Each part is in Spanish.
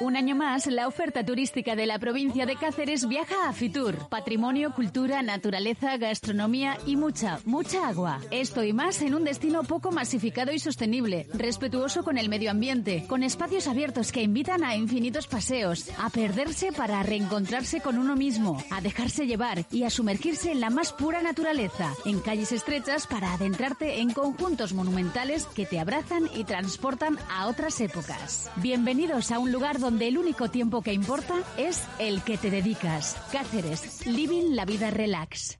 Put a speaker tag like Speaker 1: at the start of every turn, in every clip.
Speaker 1: Un año más, la oferta turística de la provincia de Cáceres viaja a Fitur. Patrimonio, cultura, naturaleza, gastronomía y mucha, mucha agua. Esto y más en un destino poco masificado y sostenible, respetuoso con el medio ambiente, con espacios abiertos que invitan a infinitos paseos, a perderse para reencontrarse con uno mismo, a dejarse llevar y a sumergirse en la más pura naturaleza, en calles estrechas para adentrarte en conjuntos monumentales que te abrazan y transportan a otras épocas. Bienvenidos a un lugar donde el único tiempo que importa es el que te dedicas. Cáceres, living la vida relax.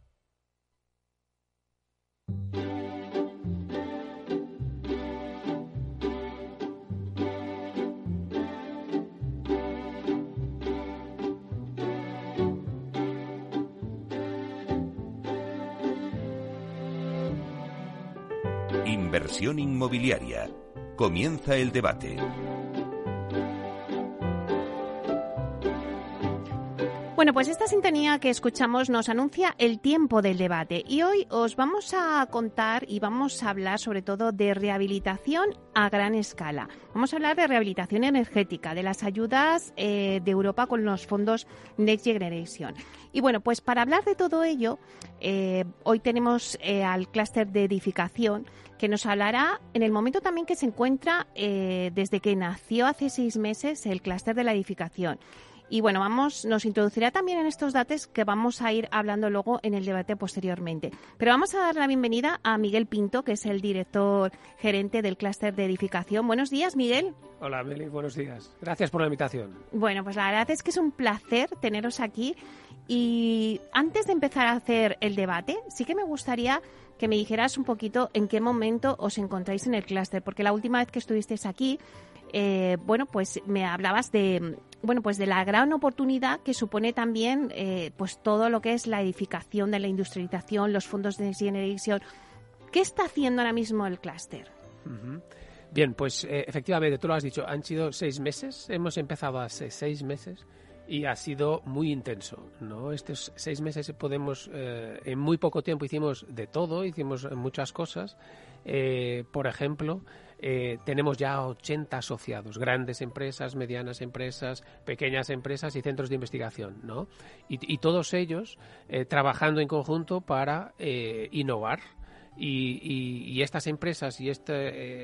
Speaker 2: Inversión inmobiliaria. Comienza el debate.
Speaker 3: Bueno, pues esta sintonía que escuchamos nos anuncia el tiempo del debate y hoy os vamos a contar y vamos a hablar sobre todo de rehabilitación a gran escala. Vamos a hablar de rehabilitación energética, de las ayudas eh, de Europa con los fondos Next Generation. Y bueno, pues para hablar de todo ello, eh, hoy tenemos eh, al clúster de edificación que nos hablará en el momento también que se encuentra desde que nació hace seis meses el clúster de la edificación. Y bueno, vamos, nos introducirá también en estos datos que vamos a ir hablando luego en el debate posteriormente. Pero vamos a dar la bienvenida a Miguel Pinto, que es el director gerente del clúster de edificación. Buenos días, Miguel.
Speaker 4: Hola, Meli, buenos días. Gracias por la invitación.
Speaker 3: Bueno, pues la verdad es que es un placer teneros aquí. Y antes de empezar a hacer el debate, sí que me gustaría que me dijeras un poquito en qué momento os encontráis en el clúster, porque la última vez que estuvisteis aquí, eh, bueno, pues me hablabas de bueno, pues de la gran oportunidad que supone también eh, pues todo lo que es la edificación de la industrialización, los fondos de Next Generation. ¿Qué está haciendo ahora mismo el clúster?
Speaker 4: Bien, pues eh, efectivamente, tú lo has dicho, han sido seis meses, hemos empezado hace seis meses y ha sido muy intenso, ¿no? Estos seis meses podemos, eh, en muy poco tiempo hicimos de todo, hicimos muchas cosas, por ejemplo, eh, tenemos ya 80 asociados, grandes empresas, medianas empresas, pequeñas empresas y centros de investigación, ¿no? Y, todos ellos eh, trabajando en conjunto para eh, innovar. Y, estas empresas y esta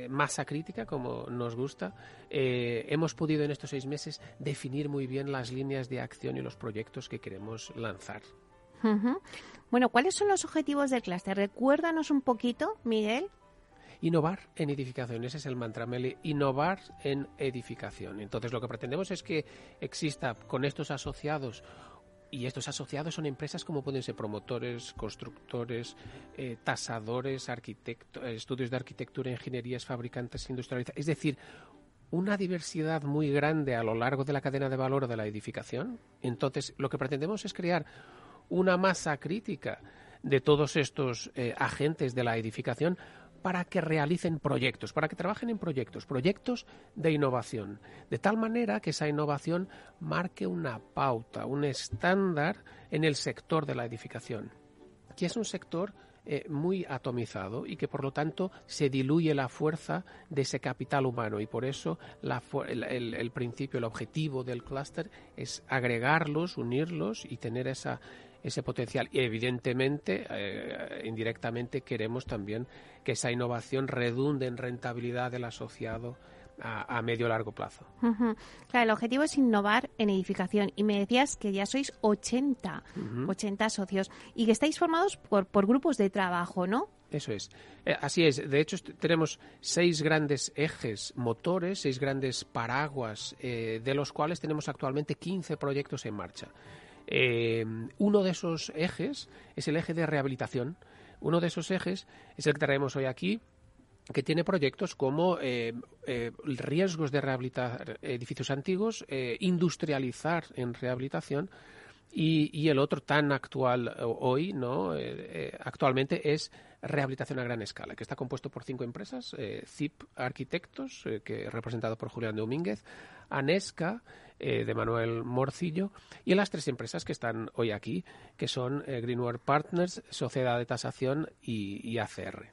Speaker 4: masa crítica, como nos gusta, hemos podido en estos seis meses definir muy bien las líneas de acción y los proyectos que queremos lanzar.
Speaker 3: Bueno, ¿cuáles son los objetivos del clúster? Recuérdanos un poquito, Miguel.
Speaker 4: Innovar en edificación, ese es el mantra, Meli, innovar en edificación. Entonces lo que pretendemos es que exista con estos asociados y estos asociados son empresas como pueden ser promotores, constructores, eh, tasadores, arquitectos, estudios de arquitectura, ingenierías, fabricantes industriales. Es decir, una diversidad muy grande a lo largo de la cadena de valor de la edificación. Entonces, lo que pretendemos es crear una masa crítica de todos estos eh, agentes de la edificación para que realicen proyectos, para que trabajen en proyectos, proyectos de innovación, de tal manera que esa innovación marque una pauta, un estándar en el sector de la edificación, que es un sector eh, muy atomizado y que por lo tanto se diluye la fuerza de ese capital humano. Y por eso el, principio, el objetivo del clúster es agregarlos, unirlos y tener esa, ese potencial. Y evidentemente, eh, indirectamente, queremos también que esa innovación redunde en rentabilidad del asociado a, medio largo plazo.
Speaker 3: Claro, el objetivo es innovar en edificación. Y me decías que ya sois 80, 80 socios y que estáis formados por, por grupos de trabajo, ¿no?
Speaker 4: Eso es. Eh, así es. De hecho, tenemos seis grandes ejes motores, seis grandes paraguas, eh, de los cuales tenemos actualmente 15 proyectos en marcha. Eh, uno de esos ejes es el eje de rehabilitación. Uno de esos ejes es el que traemos hoy aquí, que tiene proyectos como eh, eh, riesgos de rehabilitar edificios antiguos, industrializar en rehabilitación y, el otro tan actual hoy, ¿no? actualmente es rehabilitación a gran escala, que está compuesto por cinco empresas, ZIP Arquitectos, que representado por Julián Domínguez, Anesca, eh, de Manuel Morcillo, y las tres empresas que están hoy aquí, que son eh, Greenware Partners, Sociedad de Tasación y, ACR.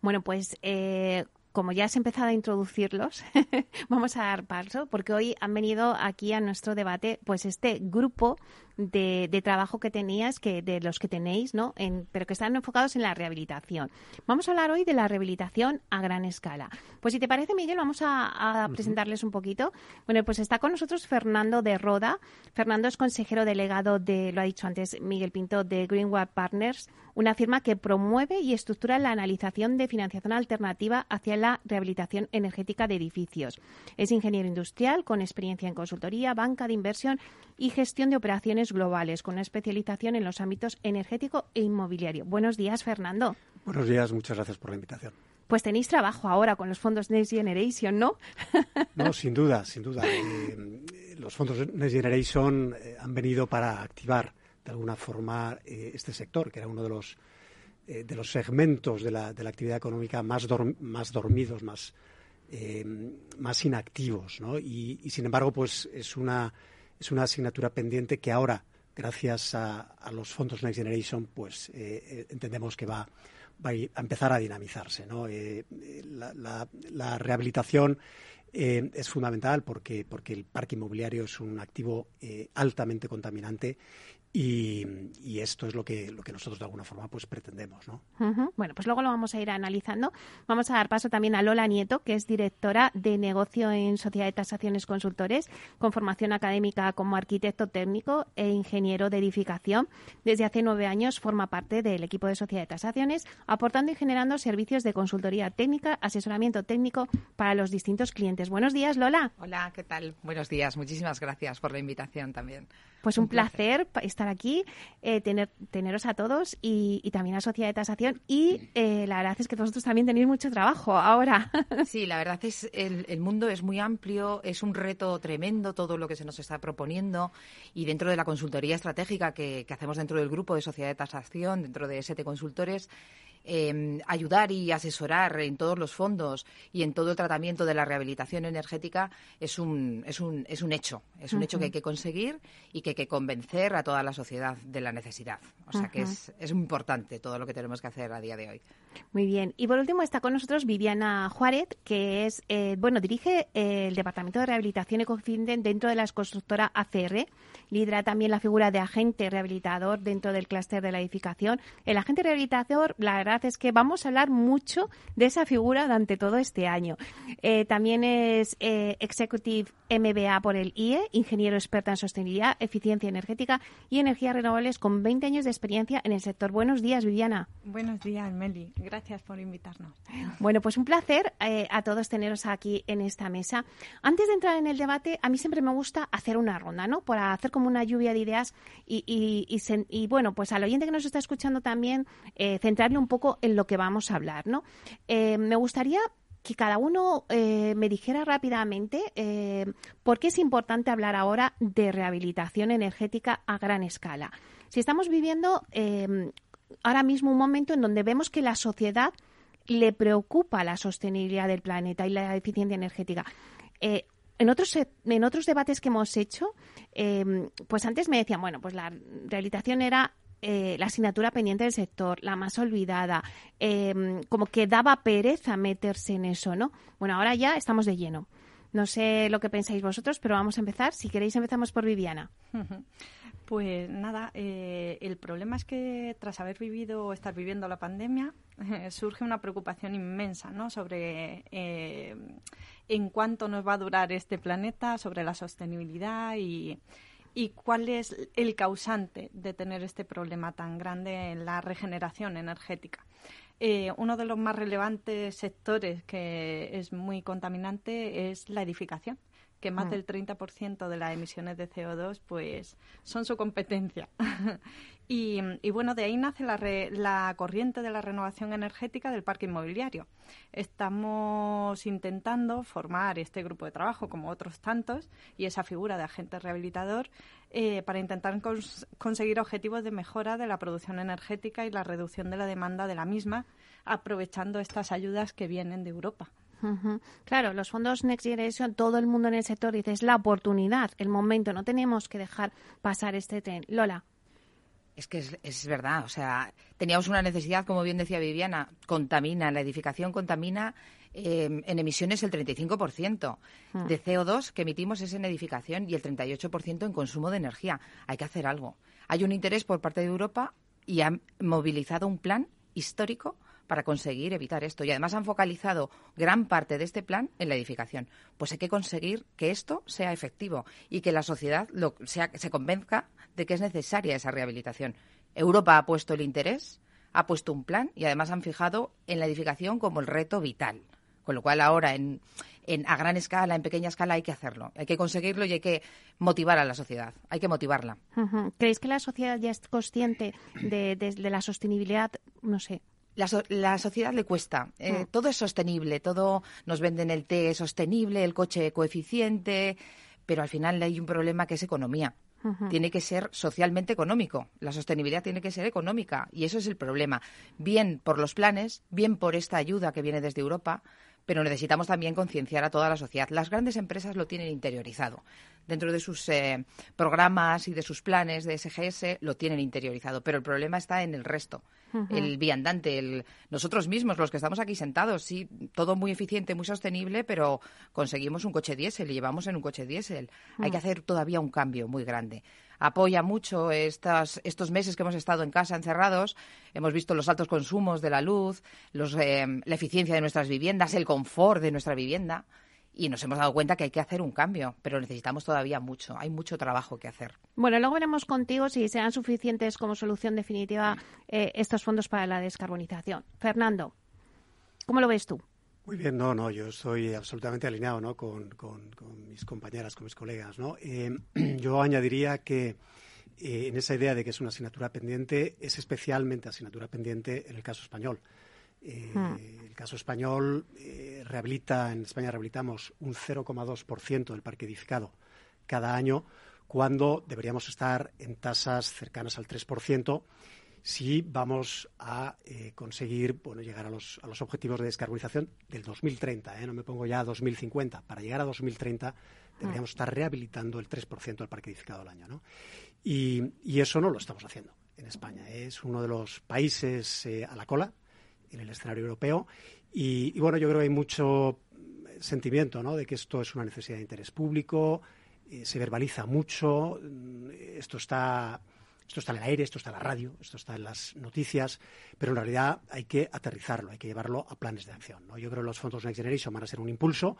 Speaker 3: Bueno, pues eh, como ya has empezado a introducirlos, vamos a dar paso, porque hoy han venido aquí a nuestro debate, pues este grupo de, de, trabajo que tenías, que de los que tenéis, ¿no? En, pero que están enfocados en la rehabilitación. Vamos a hablar hoy de la rehabilitación a gran escala. Pues si te parece, Miguel, vamos a, a presentarles un poquito. Bueno, pues está con nosotros Fernando de Roda. Fernando es consejero delegado de, lo ha dicho antes Miguel Pinto, de Greenwood Partners, una firma que promueve y estructura la analización de financiación alternativa hacia la rehabilitación energética de edificios. Es ingeniero industrial con experiencia en consultoría, banca de inversión y gestión de operaciones globales, con una especialización en los ámbitos energético e inmobiliario. Buenos días, Fernando.
Speaker 5: Buenos días, muchas gracias por la invitación.
Speaker 3: Pues tenéis trabajo ahora con los fondos Next Generation, ¿no?
Speaker 5: No, sin duda, sin duda. Eh, los fondos Next Generation eh, han venido para activar de alguna forma eh, este sector, que era uno de los de los segmentos de la, de la actividad económica más, más dormidos, más, más inactivos, ¿no? Y, y, sin embargo, pues es una, es una asignatura pendiente que ahora, gracias a, los fondos Next Generation, pues eh, entendemos que va, a empezar a dinamizarse, ¿no? La, la, la, rehabilitación es fundamental porque, porque el parque inmobiliario es un activo altamente contaminante y, y, esto es lo que, lo que nosotros de alguna forma pues pretendemos. ¿no?
Speaker 3: Uh -huh. Bueno, pues luego lo vamos a ir analizando. Vamos a dar paso también a Lola Nieto, que es directora de negocio en Sociedad de Tasaciones Consultores, con formación académica como arquitecto técnico e ingeniero de edificación. Desde hace nueve años forma parte del equipo de Sociedad de Tasaciones, aportando y generando servicios de consultoría técnica, asesoramiento técnico para los distintos clientes. Buenos días, Lola.
Speaker 6: Hola, ¿qué tal? Buenos días. Muchísimas gracias por la invitación también.
Speaker 3: Pues un, un placer, placer estar aquí, eh, tener, teneros a todos y, también a Sociedad de Tasación. Y eh, la verdad es que vosotros también tenéis mucho trabajo ahora.
Speaker 6: Sí, la verdad es el, el mundo es muy amplio, es un reto tremendo todo lo que se nos está proponiendo y dentro de la consultoría estratégica que, que hacemos dentro del grupo de Sociedad de Tasación, dentro de ST Consultores, eh, ayudar y asesorar en todos los fondos y en todo el tratamiento de la rehabilitación energética es un, es un, es un hecho. Es un uh -huh. hecho que hay que conseguir y que hay que convencer a toda la sociedad de la necesidad. O sea uh -huh. que es, es importante todo lo que tenemos que hacer a día de hoy.
Speaker 3: Muy bien. Y por último está con nosotros Viviana Juárez, que es, eh, bueno, dirige eh, el Departamento de Rehabilitación y Confident dentro de la constructora ACR. Lidera también la figura de agente rehabilitador dentro del clúster de la edificación. El agente rehabilitador, la verdad es que vamos a hablar mucho de esa figura durante todo este año. Eh, también es eh, Executive MBA por el IE, ingeniero experta en sostenibilidad, eficiencia energética y energías renovables con 20 años de experiencia en el sector. Buenos días, Viviana.
Speaker 7: Buenos días, Meli. Gracias por invitarnos.
Speaker 3: Bueno, pues un placer eh, a todos teneros aquí en esta mesa. Antes de entrar en el debate, a mí siempre me gusta hacer una ronda, ¿no? Para hacer como una lluvia de ideas y, bueno, pues al oyente que nos está escuchando también, eh, centrarle un poco en lo que vamos a hablar, ¿no? Eh, me gustaría que cada uno eh, me dijera rápidamente por qué es importante hablar ahora de rehabilitación energética a gran escala. Si estamos viviendo eh, ahora mismo un momento en donde vemos que la sociedad le preocupa la sostenibilidad del planeta y la eficiencia energética. En otros, en otros debates que hemos hecho, eh, pues antes me decían, bueno, pues la rehabilitación era eh, la asignatura pendiente del sector, la más olvidada, eh, como que daba pereza meterse en eso, ¿no? Bueno, ahora ya estamos de lleno. No sé lo que pensáis vosotros, pero vamos a empezar. Si queréis, empezamos por Viviana.
Speaker 7: Pues nada, eh, el problema es que tras haber vivido o estar viviendo la pandemia, surge una preocupación inmensa ¿no? sobre eh, en cuánto nos va a durar este planeta, sobre la sostenibilidad y, y cuál es el causante de tener este problema tan grande en la regeneración energética. Eh, uno de los más relevantes sectores que es muy contaminante es la edificación que más del 30% de las emisiones de CO2 pues son su competencia. y, y, bueno, de ahí nace la, re, la corriente de la renovación energética del parque inmobiliario. Estamos intentando formar este grupo de trabajo, como otros tantos, y esa figura de agente rehabilitador eh, para intentar cons conseguir objetivos de mejora de la producción energética y la reducción de la demanda de la misma, aprovechando estas ayudas que vienen de Europa.
Speaker 3: Uh -huh. Claro, los fondos Next Generation, todo el mundo en el sector dice es la oportunidad, el momento, no tenemos que dejar pasar este tren. Lola.
Speaker 6: Es que es, es, verdad, o sea, teníamos una necesidad, como bien decía Viviana, contamina, la edificación contamina em, en emisiones el 35% hmm. de CO2 que emitimos es en edificación y el 38% en consumo de energía. Hay que hacer algo. Hay un interés por parte de Europa y han movilizado un plan histórico para conseguir evitar esto. Y además han focalizado gran parte de este plan en la edificación. Pues hay que conseguir que esto sea efectivo y que la sociedad se convenzca de que es necesaria esa rehabilitación. Europa ha puesto el interés, ha puesto un plan y además han fijado en la edificación como el reto vital. Con lo cual ahora en, a gran escala, en pequeña escala hay que hacerlo, hay que conseguirlo y hay que motivar a la sociedad, hay que motivarla.
Speaker 3: ¿Creéis que la sociedad ya es consciente de la sostenibilidad, no sé,
Speaker 6: la, sociedad le cuesta. Eh, mm. Todo es sostenible, todo nos venden el té sostenible, el coche coeficiente, pero al final hay un problema que es economía. Tiene que ser socialmente económico. La sostenibilidad tiene que ser económica y eso es el problema. Bien por los planes, bien por esta ayuda que viene desde Europa, pero necesitamos también concienciar a toda la sociedad. Las grandes empresas lo tienen interiorizado. Dentro de sus eh, programas y de sus planes de SGS lo tienen interiorizado, pero el problema está en el resto. El viandante, el, nosotros mismos, los que estamos aquí sentados, sí, todo muy eficiente, muy sostenible, pero conseguimos un coche diésel y llevamos en un coche diésel. Hay que mm. hacer todavía un cambio muy grande apoya mucho estas, estos meses que hemos estado en casa encerrados. Hemos visto los altos consumos de la luz, los, eh, la eficiencia de nuestras viviendas, el confort de nuestra vivienda. Y nos hemos dado cuenta que hay que hacer un cambio, pero necesitamos todavía mucho. Hay mucho trabajo que hacer.
Speaker 3: Bueno, luego veremos contigo si serán suficientes como solución definitiva eh, estos fondos para la descarbonización. Fernando, ¿cómo lo ves tú?
Speaker 5: Muy bien, no, no, yo estoy absolutamente alineado ¿no? con, mis compañeras, con mis colegas. ¿no? Eh, yo añadiría que eh, en esa idea de que es una asignatura pendiente, es especialmente asignatura pendiente en el caso español. Eh, hmm. El caso español rehabilita, en España rehabilitamos un 0,2% del parque edificado cada año, cuando deberíamos estar en tasas cercanas al 3% si vamos a eh, conseguir bueno, llegar a los, a los, objetivos de descarbonización del 2030. ¿eh? No me pongo ya a 2050. Para llegar a 2030 deberíamos estar rehabilitando el 3% del parque edificado al año. ¿no? Y, y, eso no lo estamos haciendo en España. Es uno de los países eh, a la cola en el escenario europeo. Y, bueno, yo creo que hay mucho sentimiento ¿no? de que esto es una necesidad de interés público, se verbaliza mucho, mm, esto está esto está en el aire, esto está en la radio, esto está en las noticias, pero en realidad hay que aterrizarlo, hay que llevarlo a planes de acción. ¿no? Yo creo que los fondos Next Generation van a ser un impulso,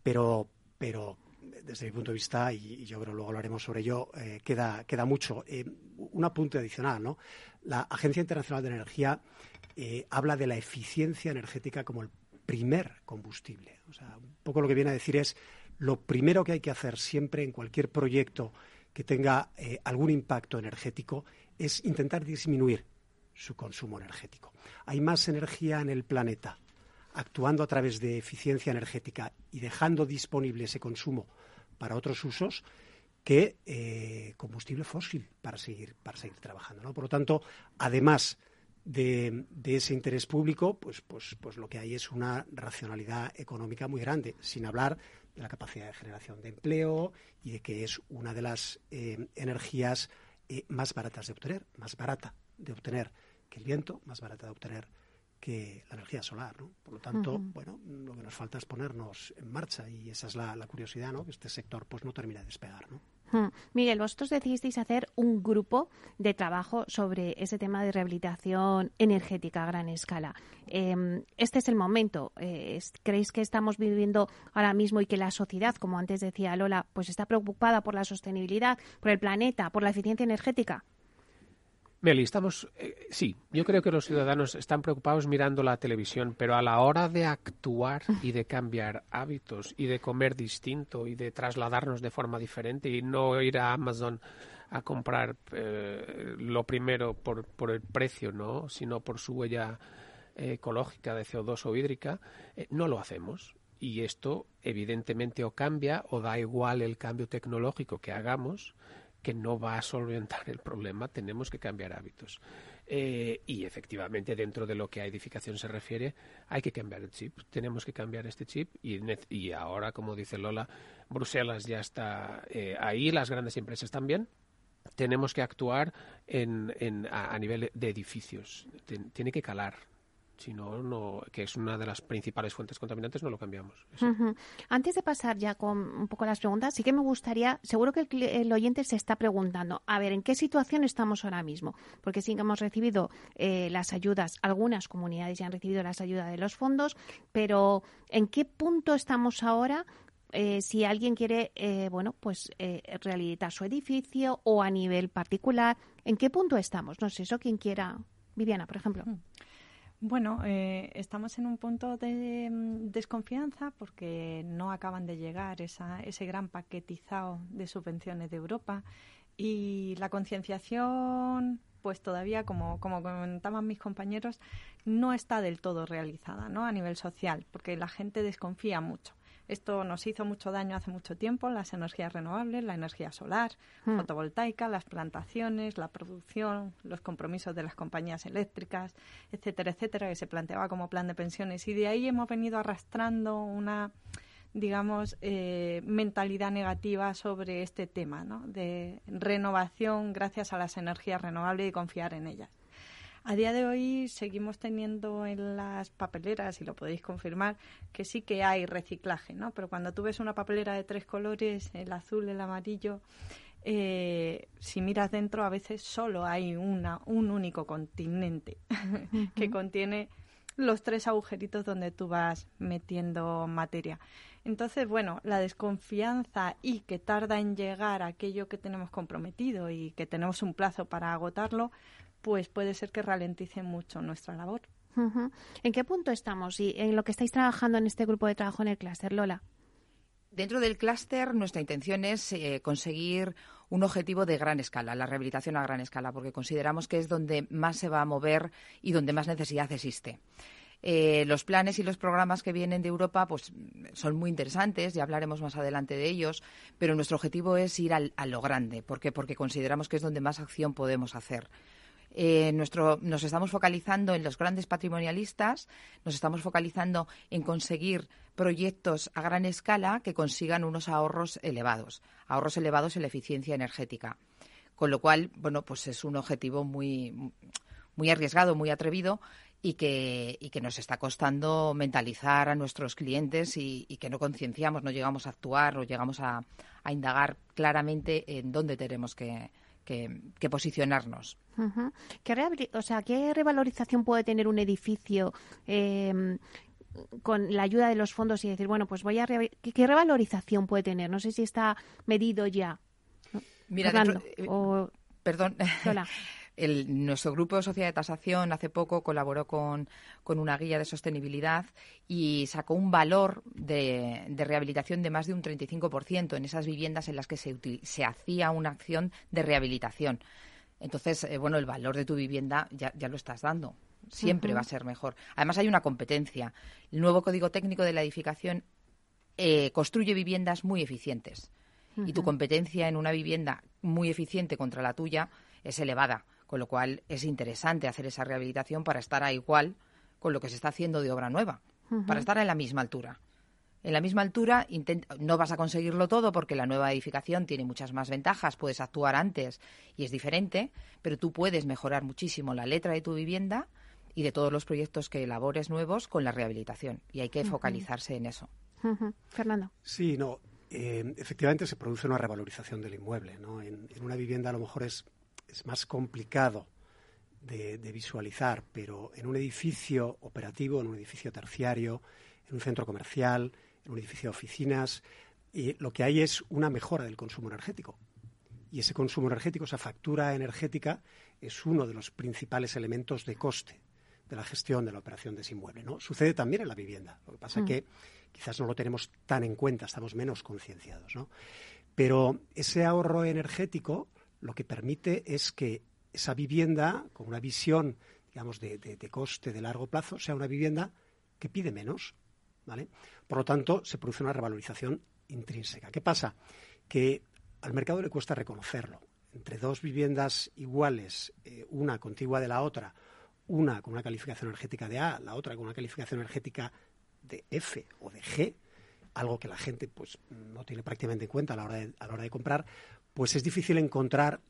Speaker 5: pero, pero desde mi punto de vista, y, yo creo que luego hablaremos sobre ello, eh, queda, queda mucho. Eh, un apunte adicional, ¿no? La Agencia Internacional de Energía eh, habla de la eficiencia energética como el primer combustible. O sea, un poco lo que viene a decir es lo primero que hay que hacer siempre en cualquier proyecto que tenga eh, algún impacto energético es intentar disminuir su consumo energético. Hay más energía en el planeta actuando a través de eficiencia energética y dejando disponible ese consumo para otros usos que eh, combustible fósil para seguir, para seguir trabajando. Por lo tanto, además de, de, ese interés público, pues, pues, pues lo que hay es una racionalidad económica muy grande, sin hablar de la capacidad de generación de empleo y de que es una de las eh, energías eh, más baratas de obtener, más barata de obtener que el viento, más barata de obtener que la energía solar, ¿no? Por lo tanto, bueno, lo que nos falta es ponernos en marcha y esa es la, la curiosidad, ¿no? Que este sector pues no termina de despegar, ¿no?
Speaker 3: Miguel, vosotros decidisteis hacer un grupo de trabajo sobre ese tema de rehabilitación energética a gran escala. Em, este es el momento. Eh, ¿Creéis que estamos viviendo ahora mismo y que la sociedad, como antes decía Lola, pues está preocupada por la sostenibilidad, por el planeta, por la eficiencia energética?
Speaker 4: Meli, estamos. Eh, sí, yo creo que los ciudadanos están preocupados mirando la televisión, pero a la hora de actuar y de cambiar hábitos y de comer distinto y de trasladarnos de forma diferente y no ir a Amazon a comprar eh, lo primero por, por, el precio, ¿no? sino por su huella eh, ecológica de CO2 o hídrica, no lo hacemos. Y esto, evidentemente, o cambia o da igual el cambio tecnológico que hagamos que no va a solventar el problema, tenemos que cambiar hábitos. Eh, y efectivamente, dentro de lo que a edificación se refiere, hay que cambiar el chip. Tenemos que cambiar este chip y, y ahora, como dice Lola, Bruselas ya está eh, ahí, las grandes empresas también. Tenemos que actuar en, en, a, nivel de edificios. tiene que calar. Si no, no, que es una de las principales fuentes contaminantes, no lo cambiamos.
Speaker 3: Antes de pasar ya con un poco las preguntas, sí que me gustaría, seguro que el, oyente se está preguntando, a ver, ¿en qué situación estamos ahora mismo? Porque sí que hemos recibido eh, las ayudas, algunas comunidades ya han recibido las ayudas de los fondos, pero ¿en qué punto estamos ahora eh, si alguien quiere, eh, bueno, pues eh, rehabilitar su edificio o a nivel particular, ¿en qué punto estamos? No sé, eso quien quiera. Viviana, por ejemplo. Mm.
Speaker 7: Bueno, estamos en un punto de mm, desconfianza porque no acaban de llegar esa, ese gran paquetizado de subvenciones de Europa y la concienciación, pues todavía, como, como comentaban mis compañeros, no está del todo realizada ¿no? a nivel social porque la gente desconfía mucho. Esto nos hizo mucho daño hace mucho tiempo, las energías renovables, la energía solar, hmm. fotovoltaica, las plantaciones, la producción, los compromisos de las compañías eléctricas, etcétera, etcétera, que se planteaba como plan de pensiones. Y de ahí hemos venido arrastrando una digamos, eh, mentalidad negativa sobre este tema, ¿no? De renovación gracias a las energías renovables y confiar en ellas. A día de hoy seguimos teniendo en las papeleras, y lo podéis confirmar, que sí que hay reciclaje, ¿no? Pero cuando tú ves una papelera de tres colores, el azul, el amarillo, eh, si miras dentro a veces solo hay una, un único continente que contiene los tres agujeritos donde tú vas metiendo materia. Entonces, bueno, la desconfianza y que tarda en llegar aquello que tenemos comprometido y que tenemos un plazo para agotarlo, pues puede ser que ralentice mucho nuestra labor.
Speaker 3: ¿En qué punto estamos y en lo que estáis trabajando en este grupo de trabajo en el clúster, Lola?
Speaker 6: Dentro del clúster, nuestra intención es eh, conseguir un objetivo de gran escala, la rehabilitación a gran escala, porque consideramos que es donde más se va a mover y donde más necesidad existe. Eh, los planes y los programas que vienen de Europa pues, son muy interesantes, ya hablaremos más adelante de ellos, pero nuestro objetivo es ir a lo grande. ¿Por qué? Porque consideramos que es donde más acción podemos hacer. Eh, nuestro, nos estamos focalizando en los grandes patrimonialistas, nos estamos focalizando en conseguir proyectos a gran escala que consigan unos ahorros elevados, ahorros elevados en la eficiencia energética. Con lo cual, bueno, pues es un objetivo muy, muy arriesgado, muy atrevido y que, y que nos está costando mentalizar a nuestros clientes y, que no concienciamos, no llegamos a actuar o llegamos a, a indagar claramente en dónde tenemos que, que, posicionarnos.
Speaker 3: ¿Qué, o sea, ¿Qué revalorización puede tener un edificio em, con la ayuda de los fondos y decir, bueno, pues voy a... ¿Qué, revalorización puede tener? No sé si está medido ya.
Speaker 6: Mira, eh, perdón. nuestro grupo de sociedad de tasación hace poco colaboró con, una guía de sostenibilidad y sacó un valor de, rehabilitación de más de un 35% en esas viviendas en las que se, se hacía una acción de rehabilitación. Entonces, eh, bueno, el valor de tu vivienda ya, lo estás dando. Siempre va a ser mejor. Además, hay una competencia. El nuevo Código Técnico de la Edificación eh, construye viviendas muy eficientes. Y tu competencia en una vivienda muy eficiente contra la tuya es elevada con lo cual es interesante hacer esa rehabilitación para estar a igual con lo que se está haciendo de obra nueva, para estar en la misma altura. En la misma altura no vas a conseguirlo todo porque la nueva edificación tiene muchas más ventajas, puedes actuar antes y es diferente, pero tú puedes mejorar muchísimo la letra de tu vivienda y de todos los proyectos que elabores nuevos con la rehabilitación y hay que focalizarse en eso.
Speaker 3: Fernando.
Speaker 5: Sí, no, eh, efectivamente se produce una revalorización del inmueble. ¿no? en, una vivienda a lo mejor es es más complicado de, visualizar, pero en un edificio operativo, en un edificio terciario, en un centro comercial, en un edificio de oficinas, lo que hay es una mejora del consumo energético. Y ese consumo energético, esa factura energética, es uno de los principales elementos de coste de la gestión de la operación de ese inmueble. ¿no? Sucede también en la vivienda. Lo que pasa es mm. que quizás no lo tenemos tan en cuenta, estamos menos concienciados. ¿no? Pero ese ahorro energético lo que permite es que esa vivienda, con una visión, digamos, de, coste de largo plazo, sea una vivienda que pide menos, ¿vale? Por lo tanto, se produce una revalorización intrínseca. ¿Qué pasa? Que al mercado le cuesta reconocerlo. Entre dos viviendas iguales, eh, una contigua de la otra, una con una calificación energética de A, la otra con una calificación energética de F o de G, algo que la gente pues no tiene prácticamente en cuenta a la hora de, a la hora de comprar, pues es difícil encontrar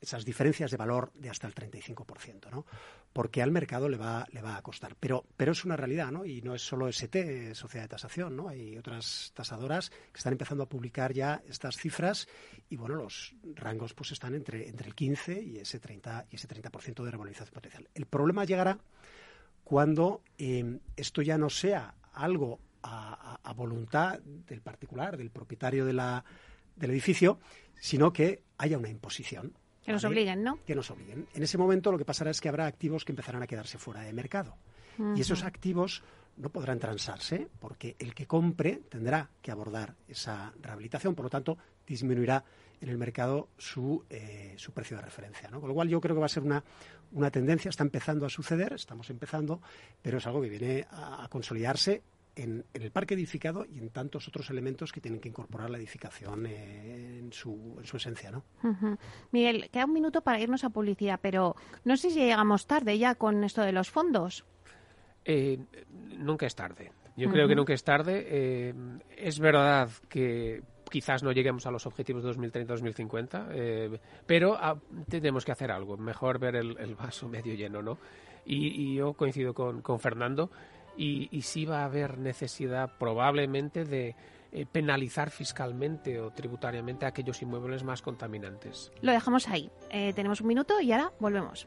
Speaker 5: esas diferencias de valor de hasta el 35%, ¿no? Porque al mercado le va, le va a costar. Pero, pero es una realidad, ¿no? Y no es solo ST, Sociedad de Tasación, ¿no? Hay otras tasadoras que están empezando a publicar ya estas cifras y, bueno, los rangos pues están entre, entre el 15 y ese 30 y ese 30% de revalorización potencial. El problema llegará cuando eh, esto ya no sea algo a, a, voluntad del particular, del propietario de la, del edificio, sino que haya una imposición.
Speaker 3: Que nos obliguen, ¿no?
Speaker 5: Que nos obliguen. En ese momento lo que pasará es que habrá activos que empezarán a quedarse fuera de mercado. Y esos activos no podrán transarse porque el que compre tendrá que abordar esa rehabilitación, por lo tanto, disminuirá en el mercado su, eh, su precio de referencia. ¿no? Con lo cual yo creo que va a ser una, una tendencia, está empezando a suceder, estamos empezando, pero es algo que viene a, a consolidarse en, en, el parque edificado y en tantos otros elementos que tienen que incorporar la edificación eh, en, su, en, su, esencia. ¿no?
Speaker 3: Uh -huh. Miguel, queda un minuto para irnos a publicidad, pero no sé si llegamos tarde ya con esto de los fondos.
Speaker 4: Eh, nunca es tarde. Yo uh -huh. creo que nunca es tarde. Eh, es verdad que quizás no lleguemos a los objetivos de 2030-2050, eh, pero ah, tenemos que hacer algo. Mejor ver el, el vaso medio lleno, ¿no? Y, y yo coincido con, con Fernando y, y, sí va a haber necesidad probablemente de eh, penalizar fiscalmente o tributariamente aquellos inmuebles más contaminantes.
Speaker 3: Lo dejamos ahí. Eh, tenemos un minuto y ahora volvemos.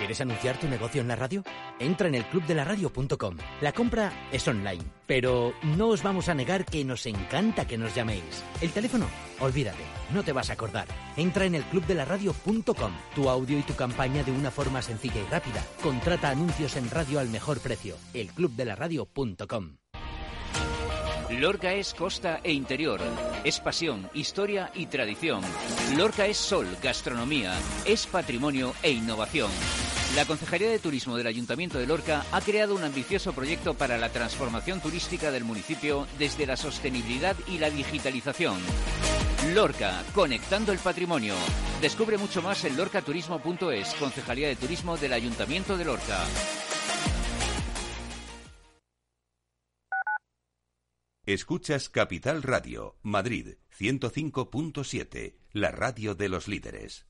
Speaker 8: ¿Quieres anunciar tu negocio en la radio? Entra en el clubdelaradio.com. La compra es online, pero no os vamos a negar que nos encanta que nos llaméis. El teléfono, olvídate, no te vas a acordar. Entra en el clubdelaradio.com. Tu audio y tu campaña de una forma sencilla y rápida. Contrata anuncios en radio al mejor precio. elclubdelaradio.com.
Speaker 9: Lorca es costa e interior, es pasión, historia y tradición. Lorca es sol, gastronomía, es patrimonio e innovación. La Concejalía de Turismo del Ayuntamiento de Lorca ha creado un ambicioso proyecto para la transformación turística del municipio desde la sostenibilidad y la digitalización. Lorca, conectando el patrimonio. Descubre mucho más en lorcaturismo.es, Concejalía de Turismo del Ayuntamiento de Lorca.
Speaker 2: Escuchas Capital Radio, Madrid 105.7, la radio de los líderes.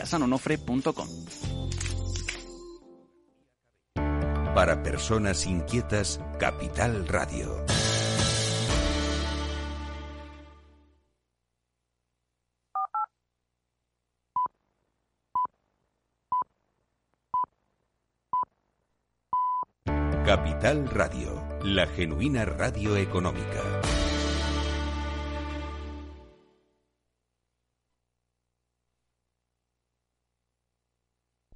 Speaker 10: galeríasanonofre.com.
Speaker 2: Para personas inquietas, Capital Radio. Capital Radio, la genuina radio económica.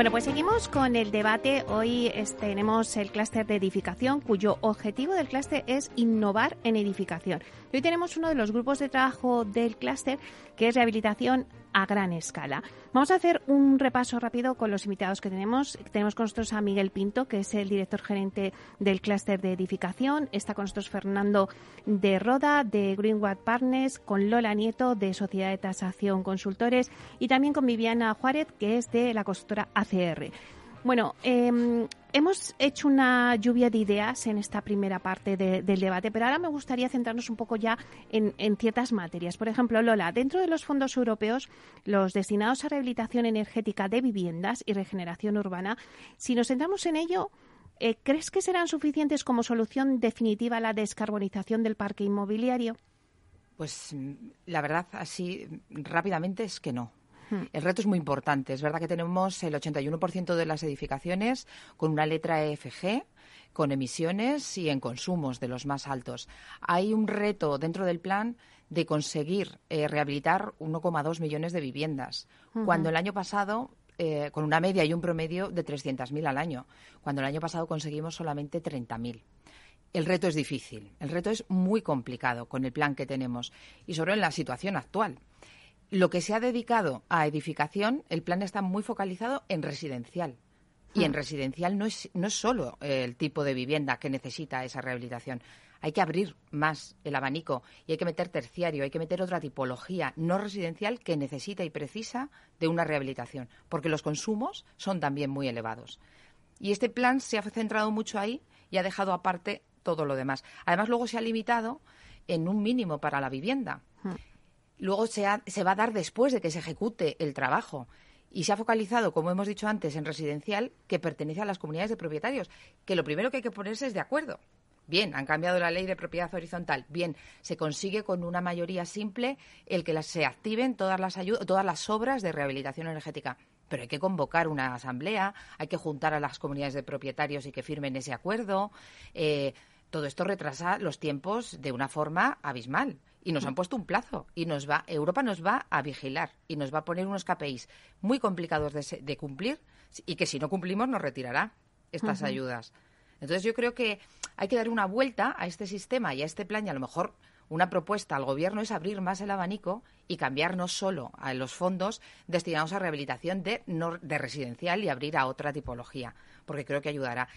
Speaker 3: Bueno, pues seguimos con el debate. Hoy tenemos el clúster de edificación, cuyo objetivo del clúster es innovar en edificación. Hoy tenemos uno de los grupos de trabajo del clúster, que es rehabilitación a gran escala. Vamos a hacer un repaso rápido con los invitados que tenemos. Tenemos con nosotros a Miguel Pinto, que es el director gerente del clúster de edificación. Está con nosotros Fernando de Roda, de Greenwood Partners, con Lola Nieto, de Sociedad de Tasación Consultores, y también con Viviana Juárez, que es de la constructora ACR. Bueno, eh, hemos hecho una lluvia de ideas en esta primera parte del debate, pero ahora me gustaría centrarnos un poco ya en, ciertas materias. Por ejemplo, Lola, dentro de los fondos europeos, los destinados a rehabilitación energética de viviendas y regeneración urbana, si nos centramos en ello, eh, ¿crees que serán suficientes como solución definitiva a la descarbonización del parque inmobiliario?
Speaker 6: Pues mm, la verdad, así rápidamente es que no. El reto es muy importante. Es verdad que tenemos el 81% de las edificaciones con una letra EFG, con emisiones y en consumos de los más altos. Hay un reto dentro del plan de conseguir eh, rehabilitar 1,2 millones de viviendas, cuando el año pasado eh, con una media y un promedio de 300.000 al año, cuando el año pasado conseguimos solamente 30.000. El reto es difícil, el reto es muy complicado con el plan que tenemos y sobre la situación actual. Lo que se ha dedicado a edificación, el plan está muy focalizado en residencial. Y en hmm. residencial no es, no es solo el tipo de vivienda que necesita esa rehabilitación. Hay que abrir más el abanico y hay que meter terciario, hay que meter otra tipología no residencial que necesita y precisa de una rehabilitación, porque los consumos son también muy elevados. Y este plan se ha centrado mucho ahí y ha dejado aparte todo lo demás. Además, luego se ha limitado en un mínimo para la vivienda. Luego se, se va a dar después de que se ejecute el trabajo. Y se ha focalizado, como hemos dicho antes, en residencial que pertenece a las comunidades de propietarios, que lo primero que hay que ponerse es de acuerdo. Bien, han cambiado la ley de propiedad horizontal. Bien, se consigue con una mayoría simple el que se activen todas las, todas las obras de rehabilitación energética. Pero hay que convocar una asamblea, hay que juntar a las comunidades de propietarios y que firmen ese acuerdo. Eh, todo esto retrasa los tiempos de una forma abismal y nos han puesto un plazo y nos va Europa nos va a vigilar y nos va a poner unos KPIs muy complicados de, cumplir y que si no cumplimos nos retirará estas ayudas. Entonces yo creo que hay que dar una vuelta a este sistema y a este plan y a lo mejor una propuesta al gobierno es abrir más el abanico y cambiar no solo a los fondos destinados a rehabilitación de, de residencial y abrir a otra tipología, porque creo que ayudará